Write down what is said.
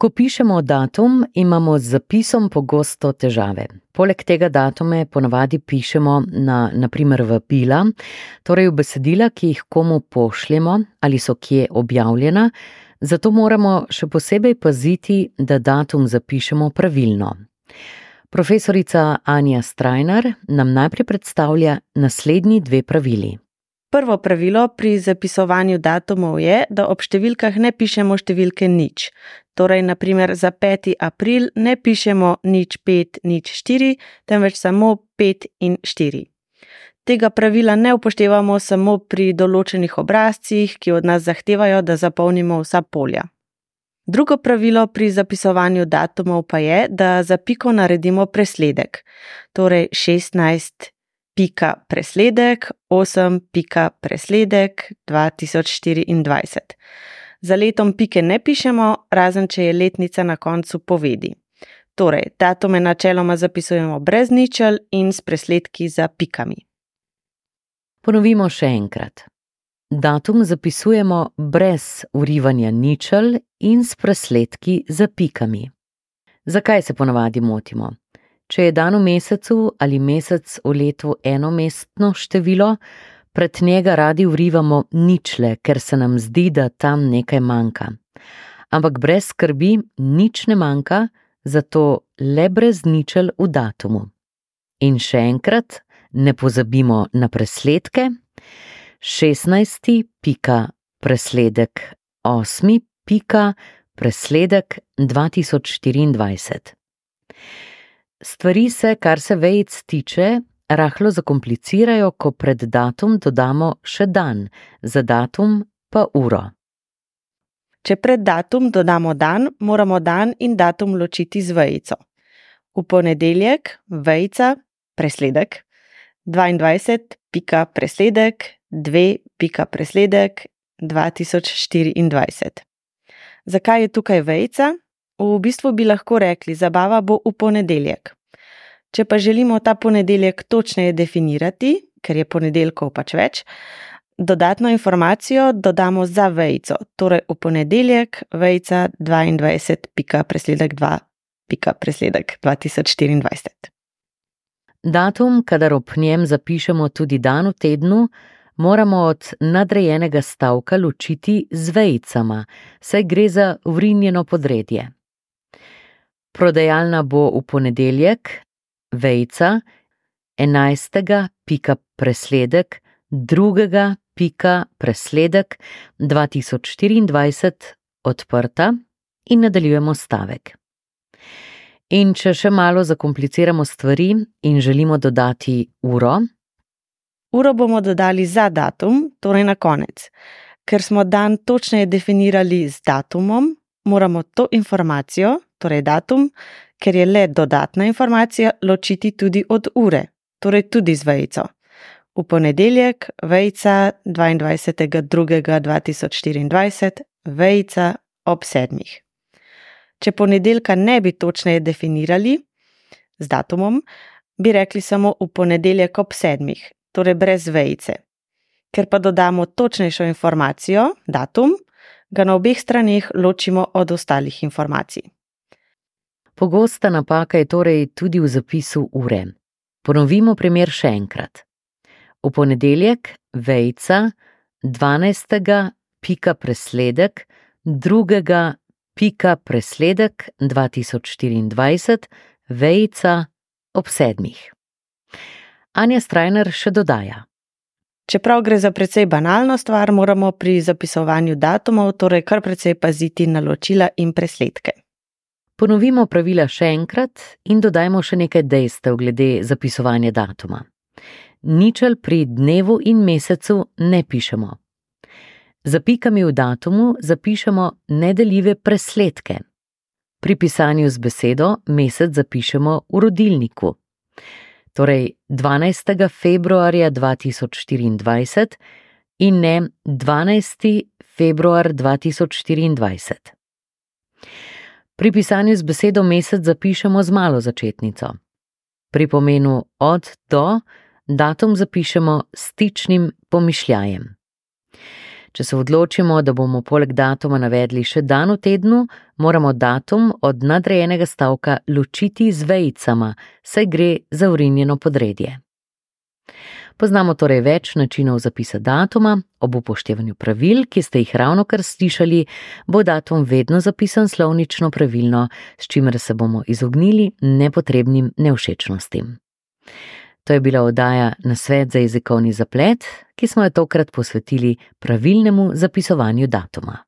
Ko pišemo datum, imamo z zapisom pogosto težave. Poleg tega datume ponavadi pišemo na naprimer vabila, torej v besedila, ki jih komu pošljemo ali so kje objavljena, zato moramo še posebej paziti, da datum zapišemo pravilno. Profesorica Anja Strajnar nam najprej predstavlja naslednji dve pravili. Prvo pravilo pri zapisovanju datumov je, da ob številkah ne pišemo številke nič. Torej, naprimer za 5. april ne pišemo nič 5, nič 4, temveč samo 5 in 4. Tega pravila ne upoštevamo samo pri določenih obrazcih, ki od nas zahtevajo, da zapolnimo vsa polja. Drugo pravilo pri zapisovanju datumov pa je, da za piko naredimo presledek, torej 16 pika presledek, 8 pika presledek 2024. Za letom pike ne pišemo, razen če je letnica na koncu povedi. Torej, datume načeloma zapisujemo brez ničel in s presledki za pikami. Ponovimo še enkrat. Datum zapisujemo brez urivanja ničel in s presledki za pikami. Zakaj se ponavadi motimo? Če je dan v mesecu ali mesec v letu enomestno število, pred njega radi vrivamo ničle, ker se nam zdi, da tam nekaj manjka. Ampak brez skrbi nič ne manjka, zato le brez ničel v datumu. In še enkrat, ne pozabimo na presledke. 16. pika presledek 8. pika presledek 2024. Stvari se, kar se vejic tiče, rahlo zakomplicirajo, ko pred datum dodamo še dan, za datum pa uro. Če pred datum dodamo dan, moramo dan in datum ločiti z vejico. V ponedeljek vejica presledek, 22 pika presledek, 2 pika presledek, 2024. Zakaj je tukaj vejica? V bistvu bi lahko rekli, zabava bo v ponedeljek. Če pa želimo ta ponedeljek točneje definirati, ker je ponedeljkov pač več, dodatno informacijo dodamo za vejico, torej v ponedeljek vejca 22, pika presledek 2, pika presledek 2024. Datum, kadar ob njem zapišemo tudi dan v tednu, moramo od nadrejenega stavka ločiti z vejicama, saj gre za vrinjeno podredje. Prodajalna bo v ponedeljek, vejca, 11. pika presledek, 2. pika presledek 2024 odprta in nadaljujemo stavek. In če še malo zakompliciramo stvari in želimo dodati uro, uro bomo dodali za datum, torej na konec. Ker smo dan točneje definirali z datumom, moramo to informacijo, torej datum, ker je le dodatna informacija, ločiti tudi od ure, torej tudi z vejico. V ponedeljek, vejca 22.2.2024, vejca ob sedmih. Če ponedeljka ne bi točneje definirali z datumom, bi rekli samo v ponedeljek ob sedmih, torej brez vejce. Ker pa dodamo točnejšo informacijo, datum, ga na obeh straneh ločimo od ostalih informacij. Pogosta napaka je torej tudi v zapisu ure. Ponovimo primer še enkrat. V ponedeljek vejca 12. pika presledek 2. pika presledek 2024 vejca ob sedmih. Anja Strajner še dodaja. Čeprav gre za precej banalno stvar, moramo pri zapisovanju datumov torej kar precej paziti na ločila in presledke. Ponovimo pravila še enkrat in dodajmo še nekaj dejstev glede zapisovanja datuma. Ničel pri dnevu in mesecu ne pišemo. Za pikami v datumu zapišemo nedeljive presledke. Pri pisanju z besedo mesec zapišemo v rodilniku torej 12. februarja 2024 in ne 12. februar 2024. Pri pisanju z besedo mesec zapišemo z malo začetnico. Pri pomenu od do datum zapišemo s stičnim pomišljajem. Če se odločimo, da bomo poleg datuma navedli še dan v tednu, moramo datum od nadrejenega stavka ločiti z vejicama, saj gre za urinjeno podredje. Poznamo torej več načinov zapisa datuma, ob upoštevanju pravil, ki ste jih ravno kar slišali, bo datum vedno zapisan slovnično pravilno, s čimer se bomo izognili nepotrebnim nevšečnostim. To je bila oddaja na svet za jezikovni zaplet, ki smo jo tokrat posvetili pravilnemu zapisovanju datuma.